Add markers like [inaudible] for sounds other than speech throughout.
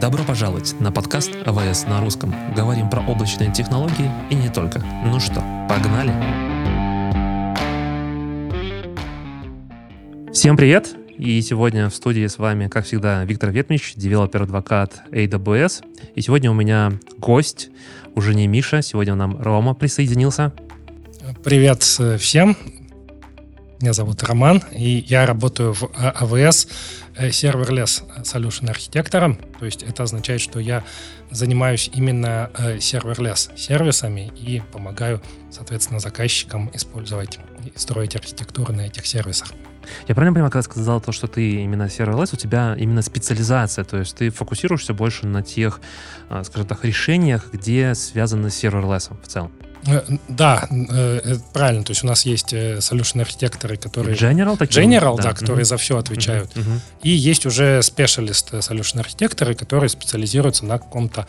Добро пожаловать на подкаст AWS на русском. Говорим про облачные технологии и не только. Ну что, погнали? Всем привет! И сегодня в студии с вами, как всегда, Виктор Ведмич, developer advocate AWS. И сегодня у меня гость, уже не Миша, сегодня нам Рома присоединился. Привет всем. Меня зовут Роман, и я работаю в AWS э, Serverless Solution архитектором. То есть это означает, что я занимаюсь именно э, Serverless сервисами и помогаю, соответственно, заказчикам использовать и строить архитектуру на этих сервисах. Я правильно понимаю, когда сказал то, что ты именно serverless, у тебя именно специализация, то есть ты фокусируешься больше на тех, а, скажем так, решениях, где связаны с serverless в целом? Э, да, э, правильно. То есть у нас есть э, solution архитекторы, которые... General такие? General, да, да которые угу. за все отвечают. Угу. И есть уже специалист solution архитекторы, которые специализируются на каком-то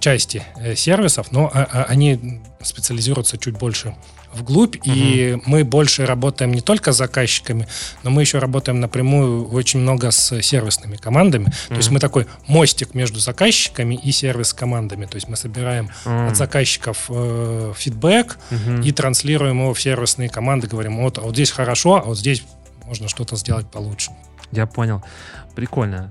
части сервисов, но а, а, они специализируются чуть больше вглубь, угу. и мы больше работаем не только с заказчиками, но мы еще работаем напрямую очень много с сервисными командами. Угу. То есть мы такой мостик между заказчиками и сервис-командами. То есть мы собираем угу. от заказчиков э, фидбэк угу. и транслируем его в сервисные команды, говорим, вот, а вот здесь хорошо, а вот здесь можно что-то сделать получше. Я понял. Прикольно.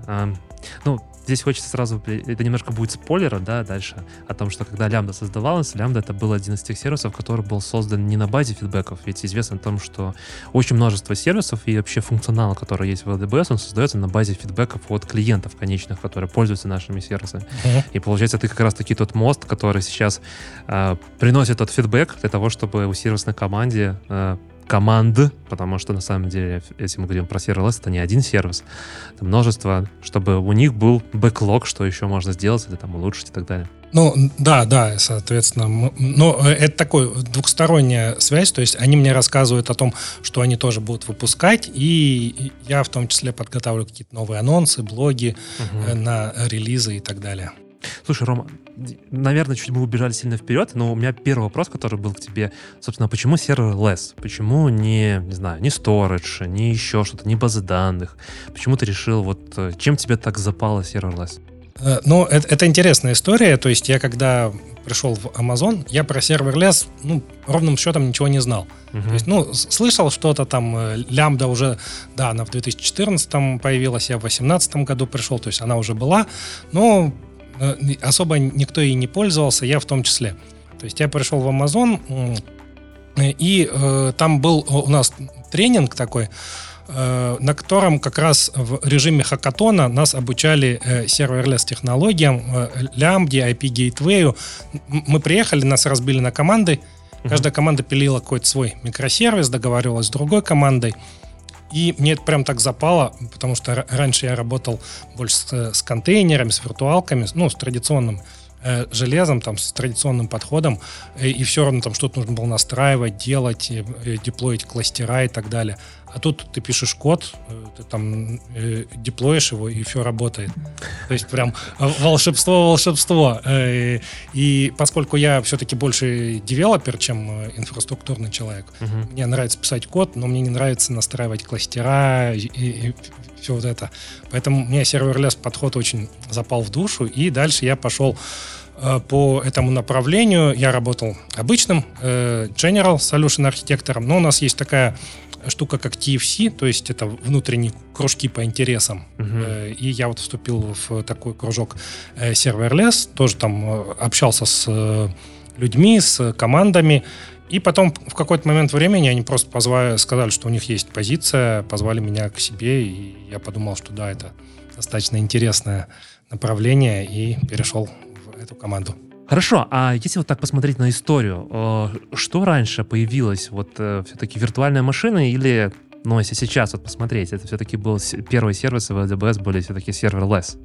Ну, Здесь хочется сразу, это немножко будет спойлера, да, дальше, о том, что когда лямбда создавалась, лямбда это был один из тех сервисов, который был создан не на базе фидбэков, ведь известно о том, что очень множество сервисов и вообще функционал, который есть в AWS, он создается на базе фидбэков от клиентов конечных, которые пользуются нашими сервисами. И получается, ты как раз-таки тот мост, который сейчас э, приносит тот фидбэк для того, чтобы у сервисной команде э, команд, потому что на самом деле, если мы говорим про сервис, это не один сервис, это множество, чтобы у них был бэклог, что еще можно сделать или там улучшить и так далее. Ну, да, да, соответственно. Но э, это такой двухсторонняя связь, то есть они мне рассказывают о том, что они тоже будут выпускать, и я в том числе подготавливаю какие-то новые анонсы, блоги угу. на релизы и так далее. Слушай, Рома, наверное, чуть мы убежали сильно вперед, но у меня первый вопрос, который был к тебе, собственно, почему serverless? Почему не, не знаю, не storage, не еще что-то, не базы данных? Почему ты решил, вот, э, чем тебе так запало serverless? Э, ну, это, это интересная история. То есть я когда пришел в Amazon, я про serverless, ну, ровным счетом ничего не знал. Uh-huh. То есть, ну, слышал что-то там, э, лямбда уже, да, она в 2014 появилась, я в 2018 году пришел, то есть она уже была, но особо никто и не пользовался, я в том числе. То есть я пришел в Amazon, и э, там был у нас тренинг такой, э, на котором как раз в режиме хакатона нас обучали э, serverless технологиям, э, лямбде, API gateway'ю. Мы приехали, нас разбили на команды, каждая команда пилила какой-то свой микросервис, договаривалась с другой командой. И мне это прям так запало, потому что раньше я работал больше с, с контейнерами, с виртуалками, ну, с традиционным э, железом, там, с традиционным подходом, и, и все равно там что-то нужно было настраивать, делать, э, деплоить кластера и так далее. А тут ты пишешь код, э, ты там э, деплоишь его, и все работает. То есть прям волшебство, волшебство. Э, и поскольку я все-таки больше девелопер, чем э, инфраструктурный человек, uh-huh. мне нравится писать код, но мне не нравится настраивать кластера и, и, и все вот это. Поэтому мне серверлес подход очень запал в душу, и дальше я пошел э, по этому направлению. Я работал обычным э, General Solution архитектором, но у нас есть такая штука как TFC, то есть это внутренние кружки по интересам. Uh-huh. И я вот вступил в такой кружок э, Serverless, тоже там э, общался с людьми, с командами. И потом в какой-то момент времени они просто позвали, сказали, что у них есть позиция, позвали меня к себе, и я подумал, что да, это достаточно интересное направление, и перешел в эту команду. Хорошо, а если вот так посмотреть на историю, э, что раньше появилось? Вот э, все-таки виртуальная машина или, ну, если сейчас вот посмотреть, это все-таки был первый сервис в AWS были все-таки serverless?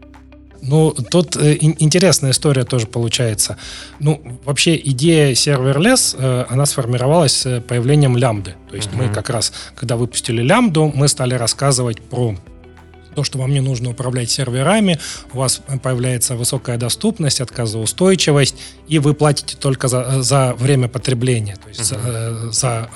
Ну, тут э, интересная история тоже получается. Ну, вообще идея serverless, э, она сформировалась с появлением лямбды. То есть uh-huh. мы как раз, когда выпустили лямбду, мы стали рассказывать про то, что вам не нужно управлять серверами, у вас появляется высокая доступность, отказоустойчивость, и вы платите только за, за время потребления, то есть uh-huh. за, за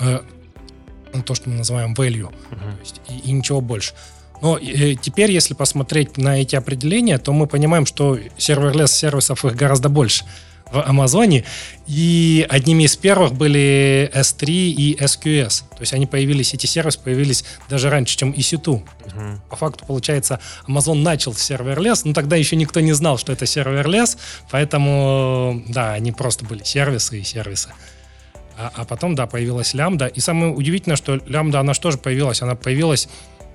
э, то, что мы называем value, uh-huh. есть, и, и ничего больше. Но э, теперь, если посмотреть на эти определения, то мы понимаем, что serverless сервисов их гораздо больше в Амазоне. И одними из первых были S3 и SQS. То есть они появились, эти сервисы появились даже раньше, чем EC2. Угу. По факту, получается, Amazon начал serverless, но тогда еще никто не знал, что это serverless, поэтому, да, они просто были сервисы и сервисы. А, а потом, да, появилась лямбда. И самое удивительное, что лямбда, она же тоже появилась. Она появилась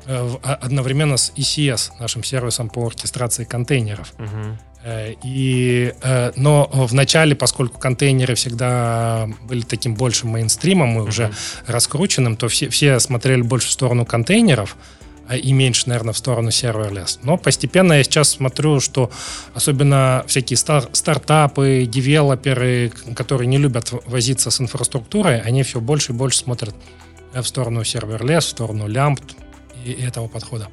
э, а, одновременно с ECS, нашим сервисом по оркестрации контейнеров. Угу. И, э, но в начале, поскольку контейнеры всегда были таким большим мейнстримом и уже uh-huh. раскрученным, то все, все смотрели больше в сторону контейнеров и меньше, наверное, в сторону serverless. Но постепенно я сейчас смотрю, что особенно всякие стар- стартапы, девелоперы, которые не любят возиться с инфраструктурой, они все больше и больше смотрят в сторону serverless, в сторону лямбд и этого подхода.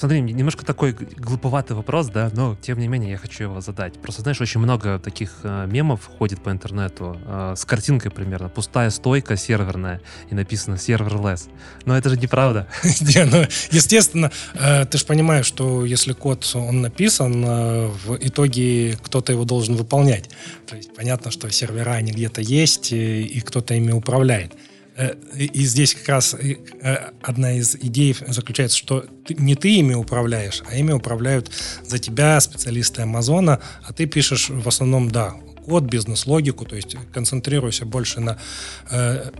Смотри, немножко такой глуповатый вопрос, да, но тем не менее я хочу его задать. Просто, знаешь, очень много таких э, мемов ходит по интернету э, с картинкой примерно. Пустая стойка серверная и написано serverless. Но это же неправда. [laughs] Не, ну, естественно, э, ты же понимаешь, что если код, он написан, э, в итоге кто-то его должен выполнять. То есть понятно, что сервера, они где-то есть, и кто-то ими управляет. Э, и здесь как раз э, одна из идей заключается, что не ты ими управляешь, а ими управляют за тебя специалисты Амазона, а ты пишешь в основном, да, код, бизнес-логику, то есть концентрируйся больше на э,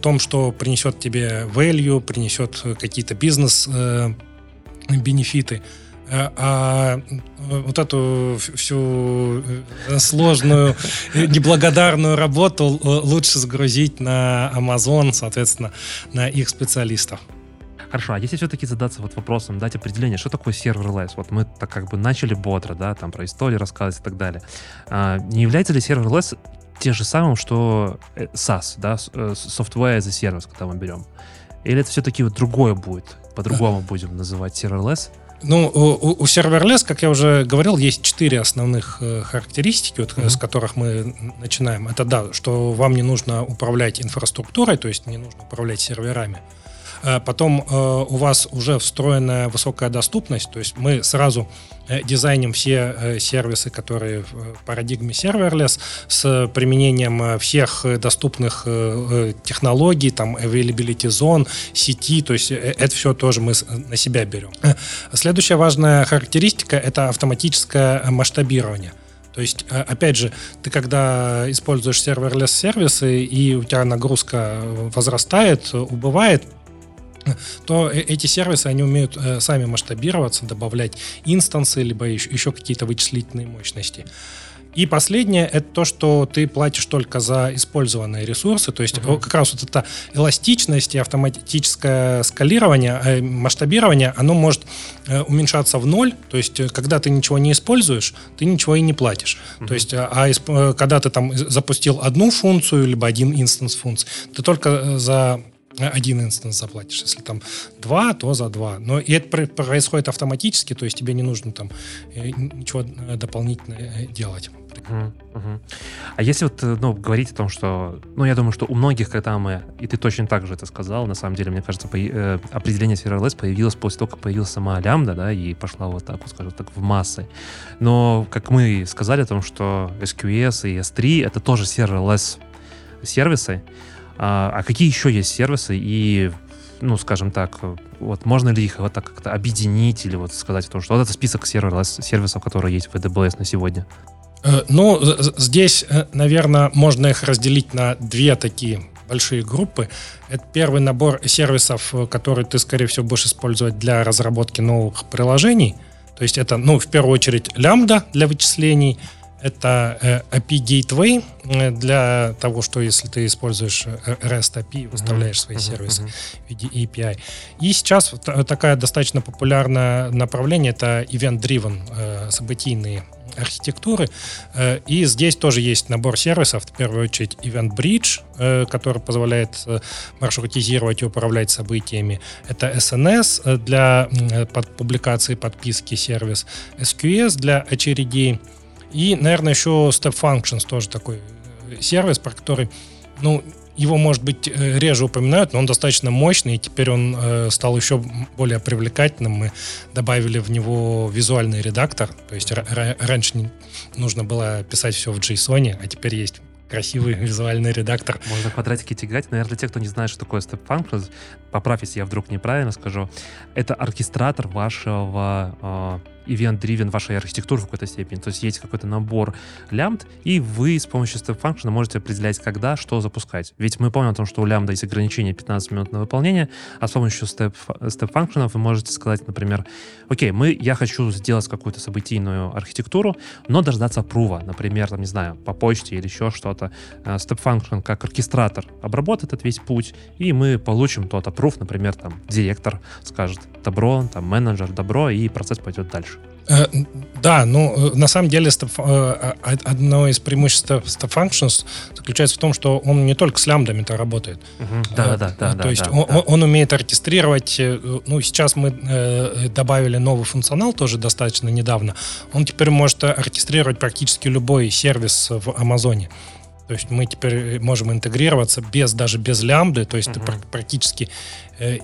том, что принесет тебе value, принесет какие-то бизнес-бенефиты. Э, Э, а вот эту всю э, сложную, неблагодарную работу лучше сгрузить на Amazon, соответственно, на их специалистов. Хорошо, а если все-таки задаться вот вопросом, дать определение, что такое serverless? Вот мы так как бы начали бодро, да, там про историю рассказывать и так далее. А, не является ли serverless тем же самым, что э, SaaS, да, Software as a Service, когда мы берем? Или это все-таки вот другое будет, по-другому будем называть serverless? Ну, у, у Serverless, как я уже говорил, есть четыре основных э, характеристики, вот, mm-hmm. с которых мы начинаем. Это да, что вам не нужно управлять инфраструктурой, то есть не нужно управлять серверами. Потом э, у вас уже встроенная высокая доступность, то есть мы сразу э, дизайним все сервисы, которые в парадигме serverless с применением всех доступных технологий, там availability zone, сети, то есть это все тоже мы на себя берем. Следующая важная характеристика — это автоматическое масштабирование. То есть, опять же, ты когда используешь серверлесс сервисы, и у тебя нагрузка возрастает, убывает, то э, эти сервисы, они умеют э, сами масштабироваться, добавлять инстансы, либо еще, еще какие-то вычислительные мощности. И последнее это то, что ты платишь только за использованные ресурсы. То есть uh-huh. как раз вот эта эластичность и автоматическое скалирование, э, масштабирование, оно может э, уменьшаться в ноль. То есть когда ты ничего не используешь, ты ничего и не платишь. Uh-huh. То есть а, а когда ты там запустил одну функцию либо один инстанс функции, ты только за один инстанс заплатишь. Если там два, то за два. Но и это происходит автоматически, то есть тебе не нужно там э, ничего э, дополнительно э, делать. Uh-huh. А если вот, ну, говорить о том, что, ну, я думаю, что у многих, когда мы, и ты точно так же это сказал, на самом деле, мне кажется, по, э, определение serverless появилось после того, как появилась сама лямбда, да, и пошла вот так, вот, скажем так, в массы. Но, как мы сказали о том, что SQS и S3 это тоже serverless сервисы, а, а какие еще есть сервисы и ну, скажем так, вот можно ли их вот так как-то объединить или вот сказать о том, что вот это список сервисов, сервисов, которые есть в AWS на сегодня? Э, ну, здесь, э, наверное, можно их разделить на две такие большие группы. Это первый набор сервисов, э, который ты, скорее всего, будешь использовать для разработки новых приложений. То есть это, ну, в первую очередь, лямбда для вычислений – это э, API Gateway э, для того, что если ты используешь э, REST API, выставляешь uh-huh, свои uh-huh, сервисы в виде API. И сейчас такая достаточно популярное направление это event-driven, событийные архитектуры. И здесь тоже есть набор сервисов. В первую очередь Event Bridge, который позволяет маршрутизировать и управлять событиями. Это SNS для публикации подписки сервис. SQS для очередей и, наверное, еще Step Functions тоже такой э, сервис, про который, ну, его, может быть, э, реже упоминают, но он достаточно мощный, и теперь он э, стал еще более привлекательным. Мы добавили в него визуальный редактор, то есть раньше нужно было писать все в JSON, а теперь есть красивый визуальный редактор. Можно квадратики тягать. Наверное, для тех, кто не знает, что такое Step Function, поправь, если я вдруг неправильно скажу, это оркестратор вашего э, event-driven вашей архитектуры в какой-то степени. То есть есть какой-то набор лямбд, и вы с помощью step function можете определять, когда, что запускать. Ведь мы помним о том, что у лямбда есть ограничение 15 минут на выполнение, а с помощью step, step function вы можете сказать, например, окей, мы, я хочу сделать какую-то событийную архитектуру, но дождаться прува, например, там, не знаю, по почте или еще что-то. Э, step function как оркестратор обработает этот весь путь, и мы получим тот approve, например, там, директор скажет добро, там, менеджер добро, и процесс пойдет дальше. Э, да, ну, э, на самом деле э, одно из преимуществ Step Functions заключается в том, что он не только с лямбдами то работает. Да, да, да. То есть да, он, да. он умеет оркестрировать, ну, сейчас мы добавили новый функционал тоже достаточно недавно. Он теперь может оркестрировать практически любой сервис в Амазоне. То есть мы теперь можем интегрироваться без даже без лямбды, то есть uh-huh. практически э,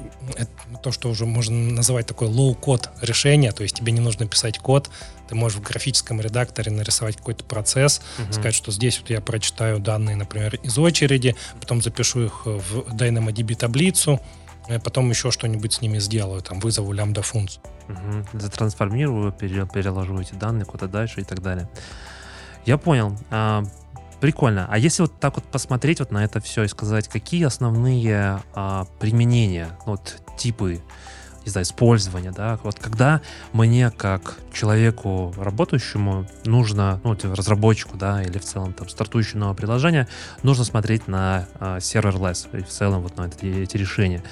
то, что уже можно называть такое low-код решение, то есть тебе не нужно писать код, ты можешь в графическом редакторе нарисовать какой-то процесс, uh-huh. сказать, что здесь вот я прочитаю данные, например, из очереди, потом запишу их в DynamoDB таблицу, э, потом еще что-нибудь с ними сделаю, там вызову лямбда функцию. Угу. Затрансформирую, переложу эти данные куда дальше и так далее. Я понял. Прикольно. А если вот так вот посмотреть вот на это все и сказать, какие основные а, применения, ну, вот типы, не знаю, использования, да, вот когда мне как человеку работающему нужно, ну, разработчику, да, или в целом там стартующему новое приложение, нужно смотреть на а, serverless и в целом вот на эти, эти решения.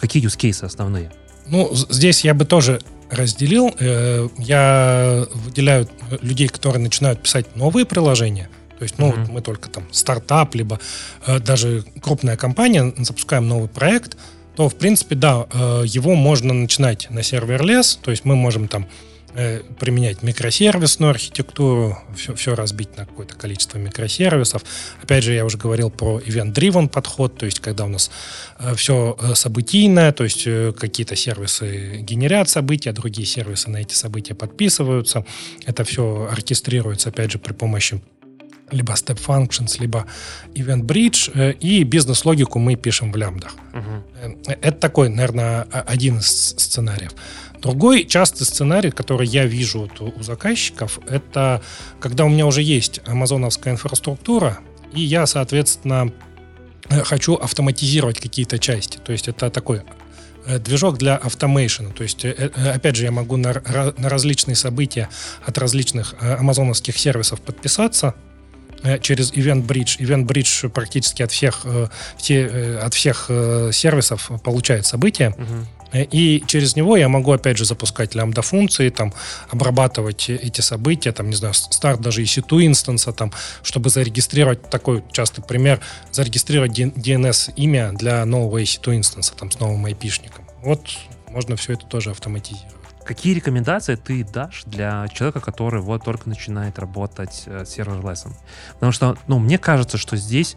Какие use cases основные? Ну, здесь я бы тоже разделил. Э, я выделяю людей, которые начинают писать новые приложения – то есть, ну, mm-hmm. мы только там стартап, либо э, даже крупная компания, запускаем новый проект, то, в принципе, да, э, его можно начинать на сервер-лес, то есть мы можем там э, применять микросервисную архитектуру, все, все разбить на какое-то количество микросервисов. Опять же, я уже говорил про event-driven подход, то есть когда у нас э, все э, событийное, то есть э, какие-то сервисы генерят события, другие сервисы на эти события подписываются. Это все оркестрируется, опять же, при помощи либо Step Functions, либо Event Bridge, э, и бизнес-логику мы пишем в лямбдах. Угу. Это такой, наверное, один из сценариев. Другой частый сценарий, который я вижу вот у заказчиков, это когда у меня уже есть амазоновская инфраструктура, и я, соответственно, хочу автоматизировать какие-то части. То есть это такой движок для автомейшена. То есть, опять же, я могу на, на различные события от различных амазоновских сервисов подписаться, Э, через Event Bridge. Event Bridge практически от всех, э, все, э, от всех сервисов получает события. Угу. И через него я могу, опять же, запускать лямбда-функции, там, обрабатывать эти события, там, не знаю, старт даже EC2 инстанса, там, чтобы зарегистрировать, такой частый пример, зарегистрировать DNS-имя для нового EC2 инстанса, там, с новым IP-шником. Вот можно все это тоже автоматизировать. Какие рекомендации ты дашь для человека, который вот только начинает работать э, с serverless? Потому что, ну, мне кажется, что здесь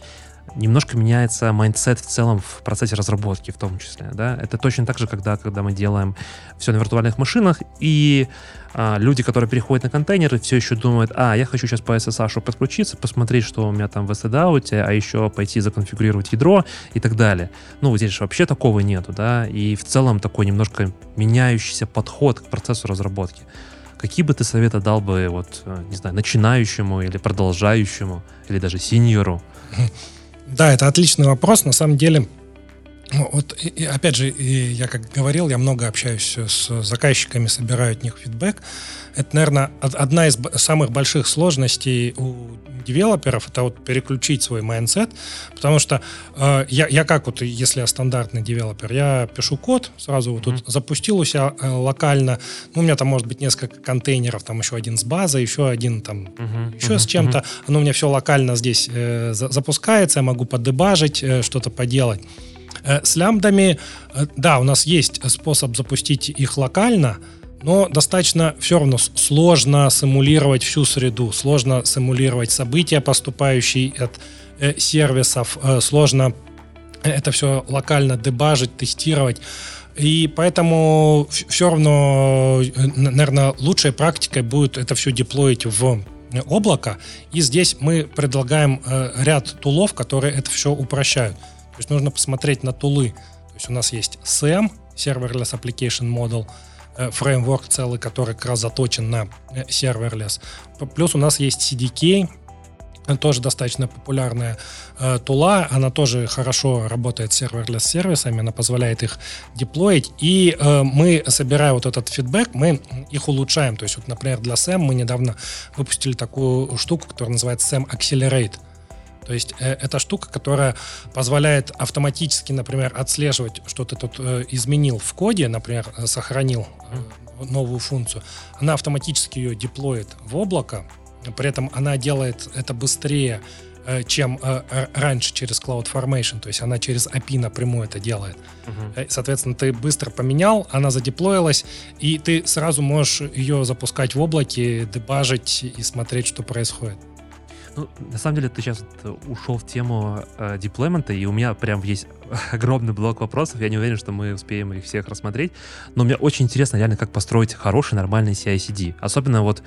немножко меняется mindset в целом в процессе разработки в том числе, да. Это точно так же, когда, когда мы делаем все на виртуальных машинах, и а, люди, которые переходят на контейнеры, все еще думают, а, я хочу сейчас по SSH подключиться, посмотреть, что у меня там в SSD, а еще пойти законфигурировать ядро и так далее. Ну, здесь же вообще такого нету, да, и в целом такой немножко меняющийся подход к процессу разработки. Какие бы ты советы дал бы, вот, э, не знаю, начинающему или продолжающему, или даже синьору? [laughs] Да, это отличный вопрос. На самом деле, вот, и, опять же, и я как говорил, я много общаюсь с заказчиками, собираю от них фидбэк. Это, наверное, одна из самых больших сложностей у девелоперов, это вот переключить свой mindset, потому что э, я, я как вот, если я стандартный девелопер, я пишу код, сразу вот тут mm-hmm. запустил у себя э, локально, ну, у меня там может быть несколько контейнеров, там еще один с базой, еще один там, mm-hmm. еще mm-hmm. с чем-то, оно у меня все локально здесь э, запускается, я могу подебажить, э, что-то поделать. Э, с лямбдами, э, да, у нас есть способ запустить их локально, но достаточно все равно сложно симулировать всю среду, сложно симулировать события, поступающие от сервисов, сложно это все локально дебажить, тестировать. И поэтому все равно, наверное, лучшей практикой будет это все деплоить в облако. И здесь мы предлагаем ряд тулов, которые это все упрощают. То есть нужно посмотреть на тулы. То есть у нас есть SAM, Serverless Application Model, фреймворк целый, который как раз заточен на serverless. Плюс у нас есть CDK, тоже достаточно популярная э, тула, она тоже хорошо работает с серверлесс-сервисами, она позволяет их деплоить, и э, мы, собирая вот этот фидбэк, мы их улучшаем. То есть, вот, например, для SAM мы недавно выпустили такую штуку, которая называется SAM Accelerate. То есть э, это штука, которая позволяет автоматически, например, отслеживать, что ты тут э, изменил в коде, например, сохранил э, новую функцию. Она автоматически ее деплоит в облако, при этом она делает это быстрее, чем раньше через CloudFormation, то есть она через API напрямую это делает. Uh-huh. Соответственно, ты быстро поменял, она задеплоилась, и ты сразу можешь ее запускать в облаке, дебажить и смотреть, что происходит. Ну, на самом деле, ты сейчас ушел в тему э, деплоймента, и у меня прям есть [laughs] огромный блок вопросов. Я не уверен, что мы успеем их всех рассмотреть. Но мне очень интересно реально, как построить хороший, нормальный CI-CD. Особенно вот,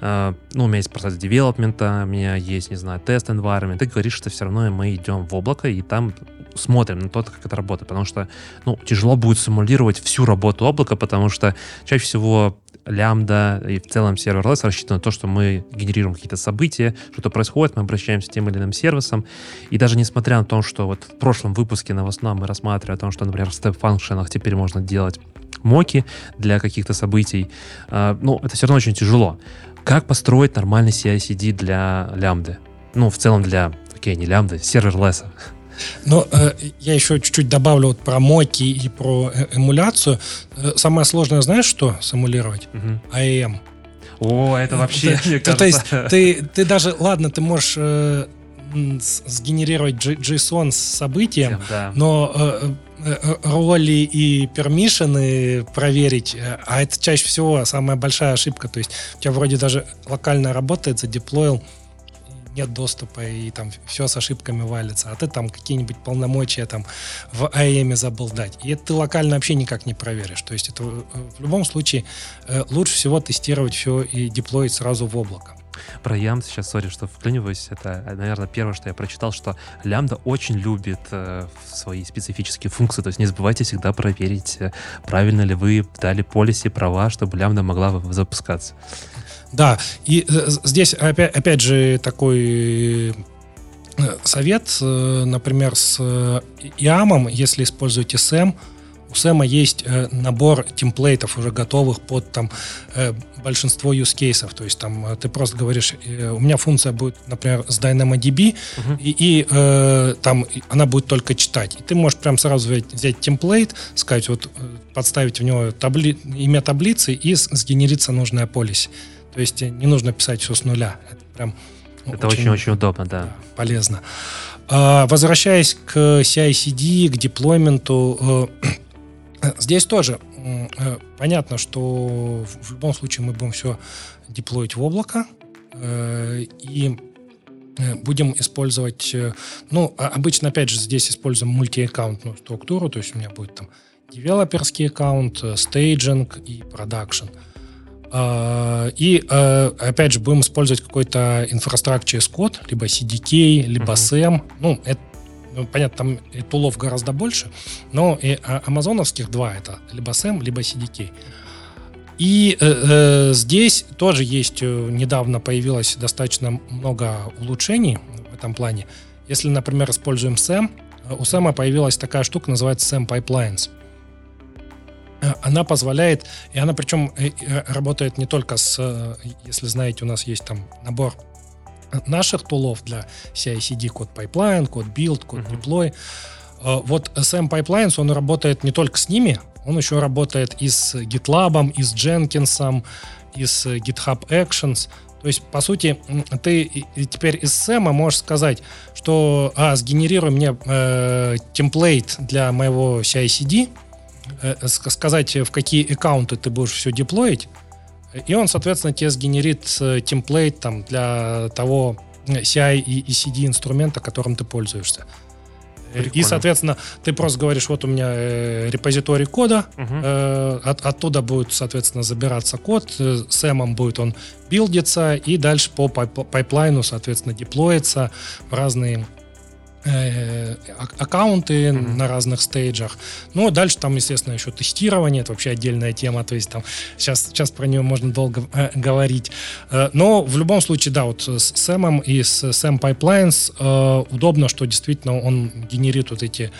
э, ну, у меня есть процесс девелопмента, у меня есть, не знаю, тест environment. Ты говоришь, что все равно мы идем в облако, и там смотрим на то, как это работает. Потому что, ну, тяжело будет симулировать всю работу облака, потому что чаще всего лямбда и в целом серверлесс рассчитан на то, что мы генерируем какие-то события, что-то происходит, мы обращаемся к тем или иным сервисам. И даже несмотря на то, что вот в прошлом выпуске новостном мы рассматривали о том, что, например, в степ-функшенах теперь можно делать моки для каких-то событий, э, ну, это все равно очень тяжело. Как построить нормальный CI-CD для лямбды? Ну, в целом для, окей, не лямбды, серверлесса. Но э, я еще чуть-чуть добавлю вот про моки и про э, эмуляцию. Э, самое сложное, знаешь, что сэмулировать? Угу. AEM. О, это вообще, мне кажется... То есть ты, ты даже, ладно, ты можешь э, сгенерировать JSON с событием, да. но э, э, роли и пермишины проверить, а это чаще всего самая большая ошибка. То есть у тебя вроде даже локально работает, задеплоил, нет доступа, и там все с ошибками валится, а ты там какие-нибудь полномочия там в АЭМе забыл дать. И это ты локально вообще никак не проверишь. То есть это э, в любом случае э, лучше всего тестировать все и деплоить сразу в облако. Про Ямд сейчас, сори, что вклиниваюсь, это, наверное, первое, что я прочитал, что Лямбда очень любит э, свои специфические функции, то есть не забывайте всегда проверить, э, правильно ли вы дали полиси права, чтобы Лямбда могла запускаться. Да, и э, здесь опять, опять же такой э, совет, э, например, с IAM, если используете SAM, у Сэма есть набор темплейтов уже готовых под там большинство use cases. То есть там ты просто говоришь, у меня функция будет, например, с DynamoDB, uh-huh. и, и э, там она будет только читать. И ты можешь прям сразу взять, взять темплейт, сказать, вот подставить в него табли, имя таблицы и сгенерится нужная полиси. То есть не нужно писать все с нуля. Это прям это очень-очень удобно, да. Полезно. А, возвращаясь к CI-CD, к деплойменту, э, [clears throat] здесь тоже э, понятно, что в любом случае мы будем все деплоить в облако э, и будем использовать, ну, обычно, опять же, здесь используем мультиаккаунтную структуру, то есть у меня будет там девелоперский аккаунт, staging и продакшн. А, и, а, опять же, будем использовать какой-то infrastructure as code, либо CDK, либо SAM. Ну, это, ну, понятно, там и тулов гораздо больше, но и а, амазоновских два это либо SAM, либо CDK. И э, э, здесь тоже есть, э, недавно появилось достаточно много улучшений в этом плане. Если, например, используем SAM, у SAM появилась такая штука, называется SAM Pipelines. Э, она позволяет, и она причем э, э, работает не только с, если знаете, у нас есть там набор наших тулов для CI-CD, код pipeline, код build, код uh-huh. deploy. Вот SM Pipelines, он работает не только с ними, он еще работает и с GitLab, и с Jenkins, и с GitHub Actions. То есть, по сути, ты теперь из SAM можешь сказать, что а, сгенерируй мне э, темплейт для моего CI-CD, Э, сказать, в какие аккаунты ты будешь все деплоить, и он, соответственно, тебе сгенерит э, темплейт там, для того CI и, и CD инструмента, которым ты пользуешься. Прикольно. И, соответственно, ты просто говоришь, вот у меня э, репозиторий кода, угу. э, от, оттуда будет, соответственно, забираться код, э, с Эмом будет он билдиться, и дальше по пайплайну, соответственно, деплоится в разные Э, аккаунты mm-hmm. на разных стейджах. Ну, а дальше там, естественно, еще тестирование, это вообще отдельная тема, то есть там сейчас, сейчас про нее можно долго э, говорить. Э, но в любом случае, да, вот с Сэмом и с Sam Pipelines э, удобно, что действительно он генерит вот эти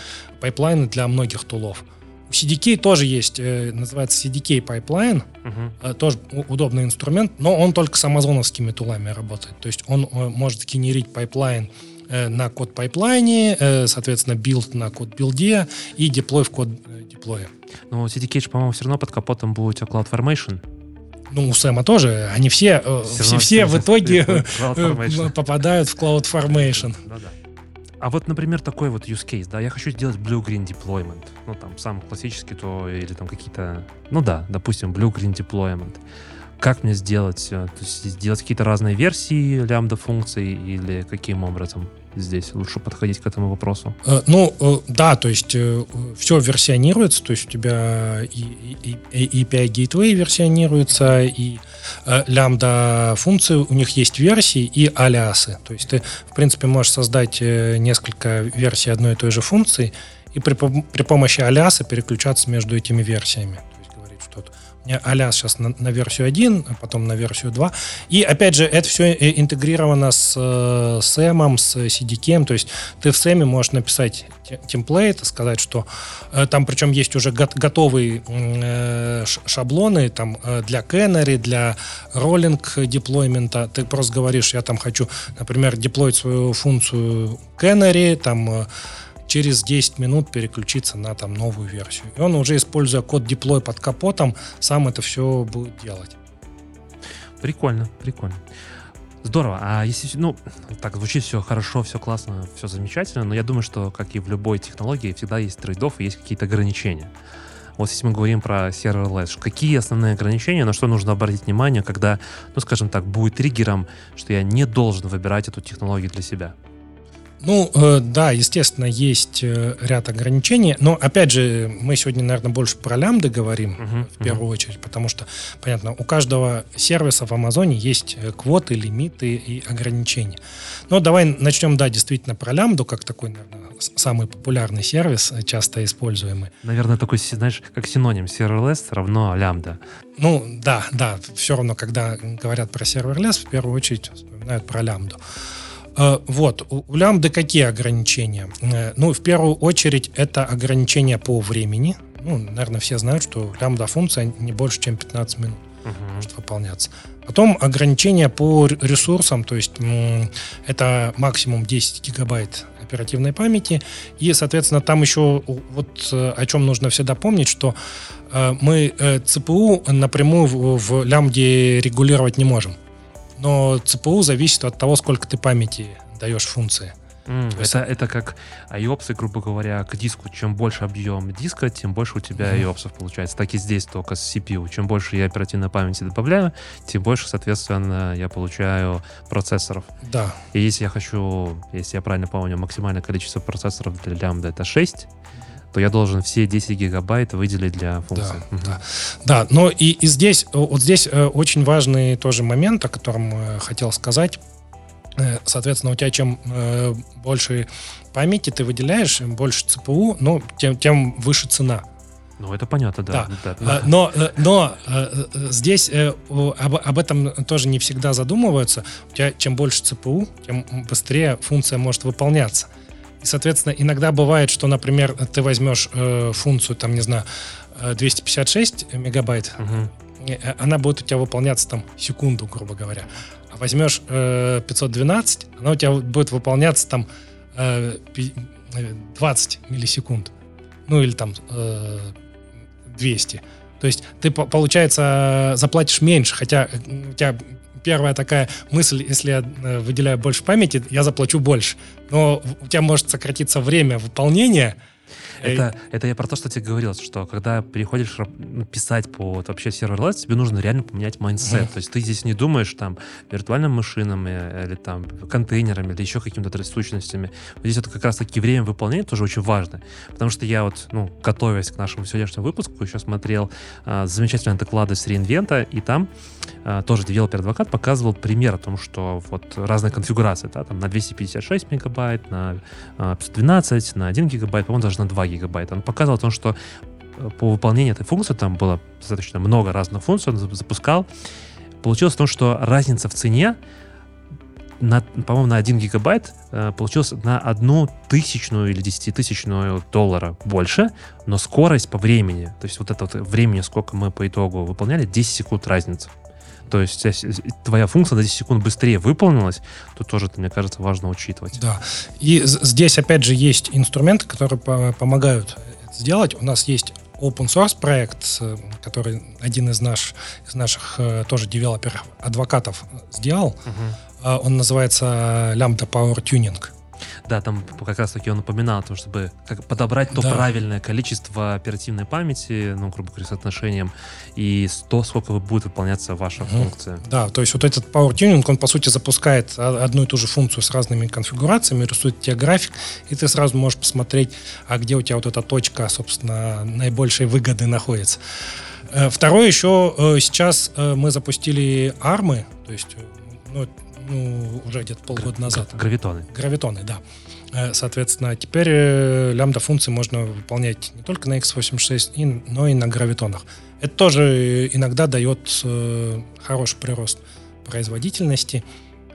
пайплайны для многих тулов. У CDK тоже есть, э, называется CDK Pipeline, uh-huh. э, тоже удобный инструмент, но он только с амазоновскими тулами работает. То есть он э, может генерить пайплайн Э, на CodePipeline, э, соответственно, билд на CodeBuild и деплой в код э, Deploy. Но CDK, по-моему, все равно под капотом будет CloudFormation. Ну, у Сэма тоже. Они все, все, все, все в итоге попадают в CloudFormation. Ну, да. А вот, например, такой вот use case, да, я хочу сделать blue-green deployment. Ну, там, самый классический, то, или там какие-то, ну да, допустим, blue-green deployment как мне сделать? То есть сделать какие-то разные версии лямбда функций или каким образом здесь лучше подходить к этому вопросу? Э, ну, э, да, то есть э, все версионируется, то есть у тебя и, API Gateway версионируется, и лямбда функции, у них есть версии и алиасы. То есть ты, в принципе, можешь создать несколько версий одной и той же функции, и при, при помощи алиаса переключаться между этими версиями а сейчас на, на версию 1, а потом на версию 2. И опять же, это все интегрировано с SAM, с CDK, то есть ты в SAM можешь написать темплейт, сказать, что э, там причем есть уже готовые э, шаблоны там э, для Canary, для роллинг деплоймента. Ты просто говоришь, я там хочу, например, деплоить свою функцию Canary, там через 10 минут переключиться на там новую версию. И он уже, используя код деплой под капотом, сам это все будет делать. Прикольно, прикольно. Здорово. А если, ну, так звучит все хорошо, все классно, все замечательно, но я думаю, что, как и в любой технологии, всегда есть трейдов и есть какие-то ограничения. Вот если мы говорим про serverless, какие основные ограничения, на что нужно обратить внимание, когда, ну, скажем так, будет триггером, что я не должен выбирать эту технологию для себя? Ну, э, да, естественно, есть э, ряд ограничений, но, опять же, мы сегодня, наверное, больше про лямбды говорим uh-huh, в первую uh-huh. очередь, потому что, понятно, у каждого сервиса в Амазоне есть э, квоты, лимиты и ограничения. Но давай начнем, да, действительно про лямбду, как такой, наверное, самый популярный сервис, часто используемый. Наверное, такой, знаешь, как синоним serverless равно лямбда. Ну, да, да, все равно, когда говорят про serverless, в первую очередь вспоминают про лямбду. Э, вот, у лямбды какие ограничения? Э, ну, в первую очередь, это ограничения по времени. Ну, наверное, все знают, что лямбда-функция не больше, чем 15 минут uh-huh. может выполняться. Потом ограничения по ресурсам, то есть это максимум 10 гигабайт оперативной памяти. И, соответственно, там еще вот э, о чем нужно всегда помнить, что мы ЦПУ напрямую в, в лямбде регулировать не можем но ЦПУ зависит от того, сколько ты памяти даешь функции. Mm, это, это как IOPS, грубо говоря, к диску. Чем больше объем диска, тем больше у тебя mm-hmm. IOPS получается. Так и здесь только с CPU. Чем больше я оперативной памяти добавляю, тем больше, соответственно, я получаю процессоров. Да. И если я хочу, если я правильно помню, максимальное количество процессоров для лямбда это 6, то я должен все 10 гигабайт выделить для функции. Да, угу. да. да но и, и здесь, вот здесь э, очень важный тоже момент, о котором э, хотел сказать. Э, соответственно, у тебя чем больше памяти ты выделяешь, больше ЦПУ, ну, тем, тем выше цена. Ну, это понятно, да. да. да. Но, но здесь об, об этом тоже не всегда задумываются. У тебя чем больше ЦПУ, тем быстрее функция может выполняться. И, соответственно, иногда бывает, что, например, ты возьмешь э, функцию, там, не знаю, 256 э, мегабайт, угу. она будет у тебя выполняться там секунду, грубо говоря. А возьмешь э, 512, она у тебя будет выполняться там э, 20 миллисекунд. Ну или там э, 200. То есть ты, получается, заплатишь меньше, хотя у тебя первая такая мысль, если я э, выделяю больше памяти, я заплачу больше. Но у тебя может сократиться время выполнения, Это, это я про то, что тебе говорил, что когда переходишь ну, писать по вот, вообще серверлess, тебе нужно реально поменять mindset. То есть ты здесь не думаешь там виртуальными машинами или там контейнерами или еще какими-то сущностями. Вот здесь это как раз таки время выполнения тоже очень важно. Потому что я вот, ну, готовясь к нашему сегодняшнему выпуску, еще смотрел а, замечательные доклады с re:Invent а, и там а, тоже developer advocate показывал пример о том, что вот разные конфигурации, да, там на 256 мегабайт, на а, 512, на 1 гигабайт, по-моему, даже на 2 гигабайта. Он показывал о том, что э, по выполнению этой функции, там было достаточно много разных функций, он запускал, получилось в том, что разница в цене на, по-моему, на 1 гигабайт э, получилось на одну тысячную или десятитысячную доллара больше, но скорость по времени, то есть вот это вот времени, сколько мы по итогу выполняли, 10 секунд разница. То есть твоя функция на 10 секунд быстрее выполнилась, то тоже, мне кажется, важно учитывать. Да. И здесь, опять же, есть инструменты, которые помогают это сделать. У нас есть open source проект, который один из, наш, из наших э, тоже девелоперов, адвокатов сделал. Угу. Он называется Lambda Power Tuning. Да, там как раз таки он упоминал о том, чтобы как подобрать то да. правильное количество оперативной памяти, ну, грубо говоря, соотношением, и то, сколько будет выполняться ваша угу. функция. Да, то есть вот этот Power Tuning, он, по сути, запускает одну и ту же функцию с разными конфигурациями, рисует тебе график, и ты сразу можешь посмотреть, а где у тебя вот эта точка, собственно, наибольшей выгоды находится. Э, второе еще, э, сейчас э, мы запустили армы, то есть ну, ну, уже где-то полгода назад. Гравитоны. Гравитоны, да. Э, соответственно, теперь э, лямбда-функции можно выполнять не только на x86, но и на гравитонах. Это тоже иногда дает э, хороший прирост производительности.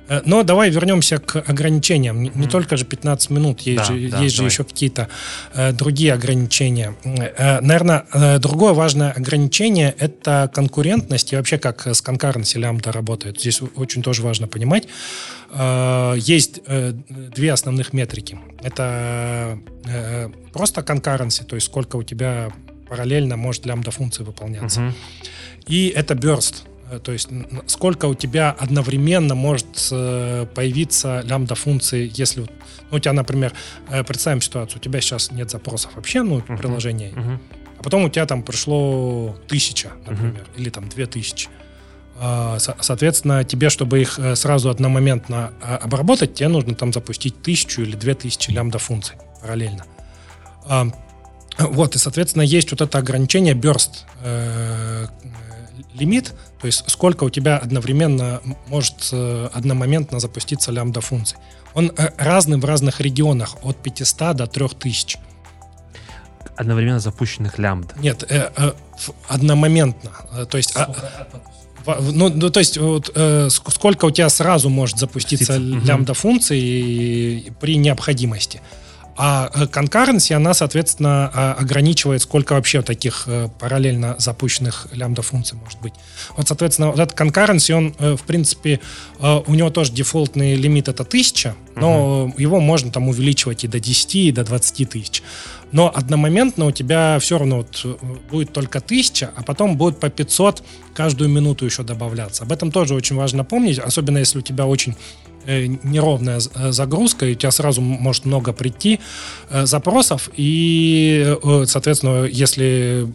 Э, но давай вернемся к ограничениям. Не, не только же 15 минут, есть, да, же, да, есть же еще какие-то э, другие ограничения. Э, наверное, э, другое важное ограничение — это конкурентность и вообще как с конкуренцией лямбда работает. Здесь очень тоже важно понимать. Э, есть э, две основных метрики. Это э, просто конкуренция, то есть сколько у тебя параллельно может лямбда функции выполняться. Угу. И это burst — то есть сколько у тебя одновременно может э, появиться лямбда-функции, если ну, у тебя, например, э, представим ситуацию, у тебя сейчас нет запросов вообще, ну, uh-huh. приложения, uh-huh. а потом у тебя там пришло тысяча, например, uh-huh. или там две тысячи. А, соответственно, тебе, чтобы их сразу одномоментно а, обработать, тебе нужно там запустить тысячу или две тысячи лямбда-функций параллельно. Вот, и, соответственно, есть вот это ограничение burst лимит, то есть сколько у тебя одновременно может э, одномоментно запуститься лямбда функций. Он э, разный в разных регионах, от 500 до 3000. Одновременно запущенных лямбд? Нет, э, э, одномоментно. Э, то есть... А, ну, ну, то есть, вот, э, сколько у тебя сразу может запуститься лямбда функций при необходимости. А конкуренции, она, соответственно, а, ограничивает, сколько вообще таких э, параллельно запущенных лямбда-функций может быть. Вот, соответственно, вот этот concurrency, он, э, в принципе, э, у него тоже дефолтный лимит это 1000, но uh-huh. его можно там увеличивать и до 10, и до 20 тысяч. Но одномоментно у тебя все равно вот будет только 1000, а потом будет по 500 каждую минуту еще добавляться. Об этом тоже очень важно помнить, особенно если у тебя очень Э, неровная э, загрузка, и у тебя сразу может много прийти э, запросов, и, соответственно, если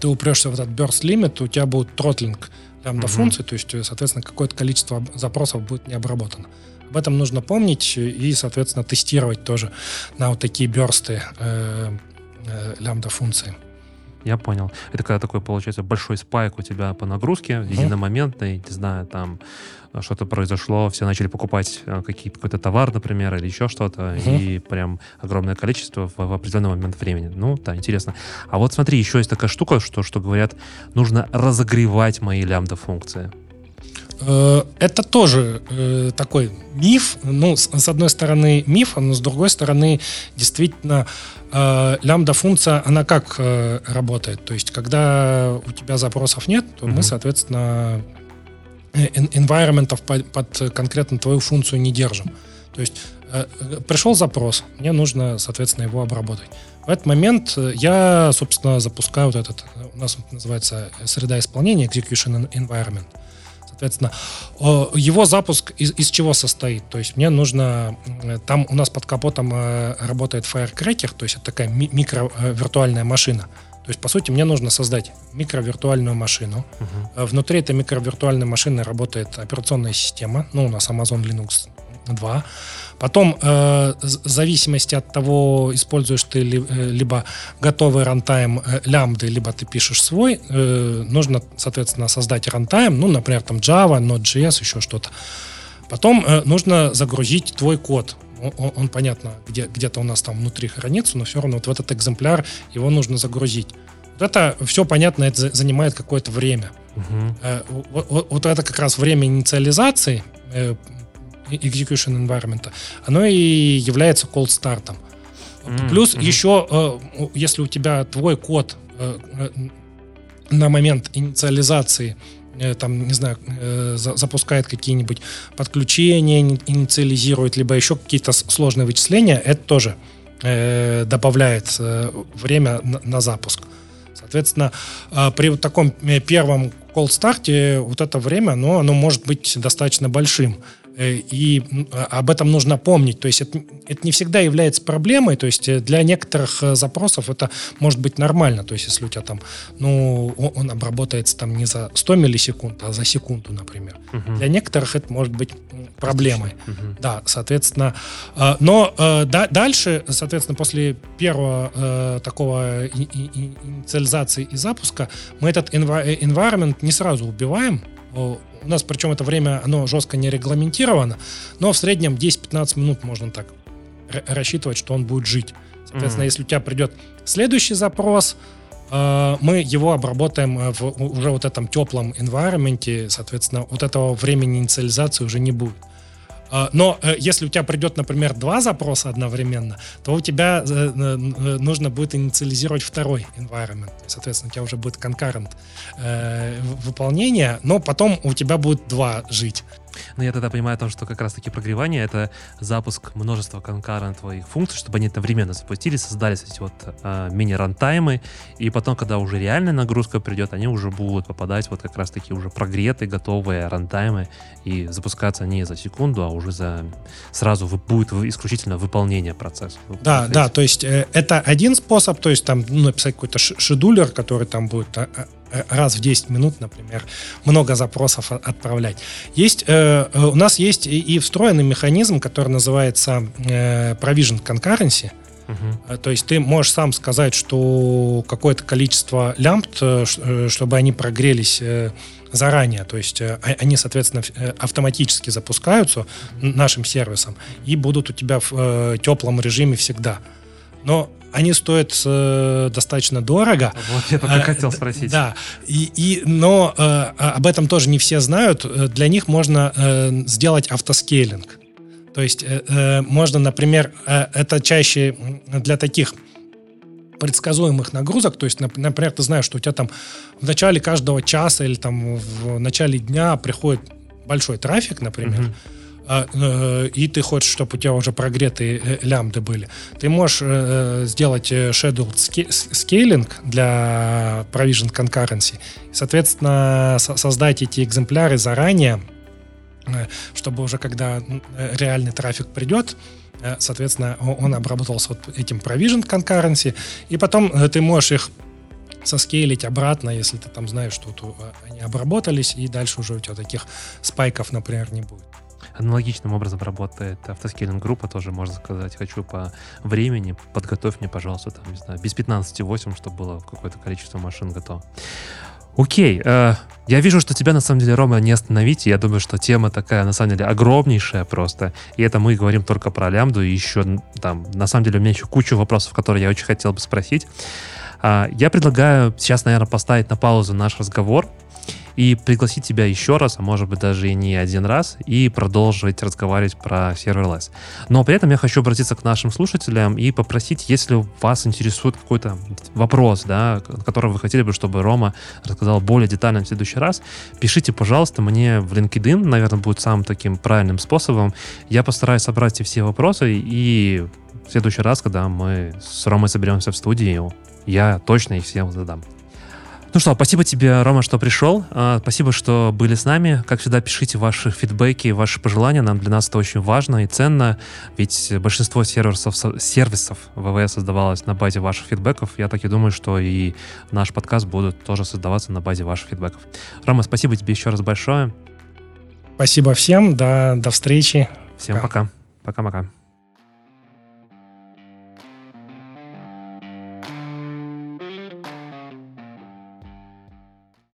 ты упрешься в этот burst limit, у тебя будет тротлинг лямбда функции, то есть, соответственно, какое-то количество запросов будет не обработано. Об этом нужно помнить и, соответственно, тестировать тоже на вот такие бёрсты э, э, функции. Я понял. Это когда такой, получается, большой спайк у тебя по нагрузке, mm-hmm. единомоментный, не знаю, там что-то произошло, все начали покупать э, какой-то товар, например, или еще что-то, и прям огромное количество в, в определенный момент времени. Ну, да, интересно. А вот смотри, еще есть такая штука, что, что говорят, нужно разогревать мои лямбда-функции. Э, это тоже э, такой миф. Ну, с, одной стороны миф, но с другой стороны действительно э, лямбда-функция, она как работает? То есть, когда у тебя запросов нет, то мы, соответственно, environment под, конкретно твою функцию не держим. То есть пришел запрос, мне нужно, соответственно, его обработать. В этот момент я, собственно, запускаю вот этот, у нас называется среда исполнения, execution environment. Соответственно, его запуск из, из чего состоит? То есть мне нужно... Там у нас под капотом э, работает Firecracker, то есть это такая микровиртуальная машина. То есть, по сути, мне нужно создать микровиртуальную машину. Uh-huh. Внутри этой микровиртуальной машины работает операционная система. Ну, у нас Amazon Linux 2. Потом, э, в зависимости от того, используешь ты ли, э, либо готовый рантайм э, лямбды, либо ты пишешь свой, э, нужно, соответственно, создать рантайм, ну, например, там Java, Node.js, еще что-то. Потом э, нужно загрузить твой код. Он, он понятно, где, где-то у нас там внутри хранится, но все равно вот в этот экземпляр его нужно загрузить. Вот это все понятно, это занимает какое-то время. Uh-huh. Вот, вот, вот это как раз время инициализации, э, execution environment, оно и является cold стартом. Mm-hmm. Плюс mm-hmm. еще, э, если у тебя твой код э, э, на момент инициализации там, не знаю, запускает какие-нибудь подключения, инициализирует, либо еще какие-то сложные вычисления, это тоже добавляет время на запуск. Соответственно, при вот таком первом cold старте вот это время, оно, оно может быть достаточно большим. Э, и об этом нужно помнить. То есть это, это не всегда является проблемой. То есть э, для некоторых э, запросов это может быть нормально. То есть если у тебя там, ну, он обработается там не за 100 миллисекунд, а за секунду, например. Угу. Для некоторых это может быть проблемой. Угу. Да, соответственно. Но дальше, соответственно, после первого такого инициализации и запуска мы этот environment не сразу убиваем, у нас, причем это время, оно жестко не регламентировано, но в среднем 10-15 минут можно так рассчитывать, что он будет жить. Соответственно, mm-hmm. если у тебя придет следующий запрос, э, мы его обработаем э, в уже вот этом теплом environment, соответственно, вот этого времени инициализации уже не будет. А, но э, если у тебя придет, например, два запроса одновременно, то у тебя э, э, нужно будет инициализировать второй environment. Соответственно, у тебя уже будет concurrent выполнение, но потом у тебя будет два жить. Но я тогда понимаю о том, что как раз-таки прогревание — это запуск множества твоих функций, чтобы они одновременно запустились, создались эти вот э, мини-рантаймы, и потом, когда уже реальная нагрузка придет, они уже будут попадать вот как раз-таки уже прогретые, готовые рантаймы, и запускаться не за секунду, а уже за сразу будет исключительно выполнение процесса. Да, да, то есть э, это один способ, то есть там ну, написать какой-то шедулер, который там будет а, а, раз в 10 минут, например, много запросов отправлять. Есть, э, э, у нас есть и, и встроенный механизм, который называется э, Provision Concurrency. Uh-huh. То есть ты можешь сам сказать, что какое-то количество лямбд, чтобы они прогрелись заранее. То есть они, соответственно, автоматически запускаются нашим сервисом и будут у тебя в теплом режиме всегда. Но они стоят э, достаточно дорого. Вот я только э, хотел спросить. Да, и, и, но э, а, об этом тоже не все знают. Э, для них можно э, сделать автоскейлинг. То есть э, э, можно, например, э, это чаще для таких предсказуемых нагрузок, то есть, например, ты знаешь, что у тебя там в начале каждого часа или там в начале дня приходит большой трафик, например, mm-hmm а, и ты хочешь, чтобы у тебя уже прогретые э, лямбды были, ты можешь э, сделать scheduled scaling для provision concurrency. Соответственно, создать эти экземпляры заранее, чтобы уже когда реальный трафик придет, соответственно, он обработался вот этим provision concurrency, и потом ты можешь их соскейлить обратно, если ты там знаешь, что они обработались, и дальше уже у тебя таких спайков, например, не будет. Аналогичным образом работает автоскейлинг группа, тоже можно сказать. Хочу по времени, подготовь мне, пожалуйста, там, не знаю, без 15,8, чтобы было какое-то количество машин готово. Окей, э, я вижу, что тебя на самом деле, Рома, не остановить. Я думаю, что тема такая, на самом деле, огромнейшая просто. И это мы говорим только про лямбду. И еще там, на самом деле, у меня еще куча вопросов, которые я очень хотел бы спросить. Э, я предлагаю сейчас, наверное, поставить на паузу наш разговор и пригласить тебя еще раз, а может быть даже и не один раз, и продолжить разговаривать про серверлесс. Но при этом я хочу обратиться к нашим слушателям и попросить, если вас интересует какой-то вопрос, да, который вы хотели бы, чтобы Рома рассказал более детально в следующий раз, пишите, пожалуйста, мне в LinkedIn, наверное, будет самым таким правильным способом. Я постараюсь собрать все вопросы и в следующий раз, когда мы с Ромой соберемся в студии, я точно их всем задам. Ну что, спасибо тебе, Рома, что пришел. А, спасибо, что были с нами. Как всегда, пишите ваши фидбэки, ваши пожелания. Нам для нас это очень важно и ценно, ведь большинство сервисов, сервисов ВВС создавалось на базе ваших фидбэков. Я так и думаю, что и наш подкаст будет тоже создаваться на базе ваших фидбэков. Рома, спасибо тебе еще раз большое. Спасибо всем. До, до встречи. Всем пока. Пока-пока.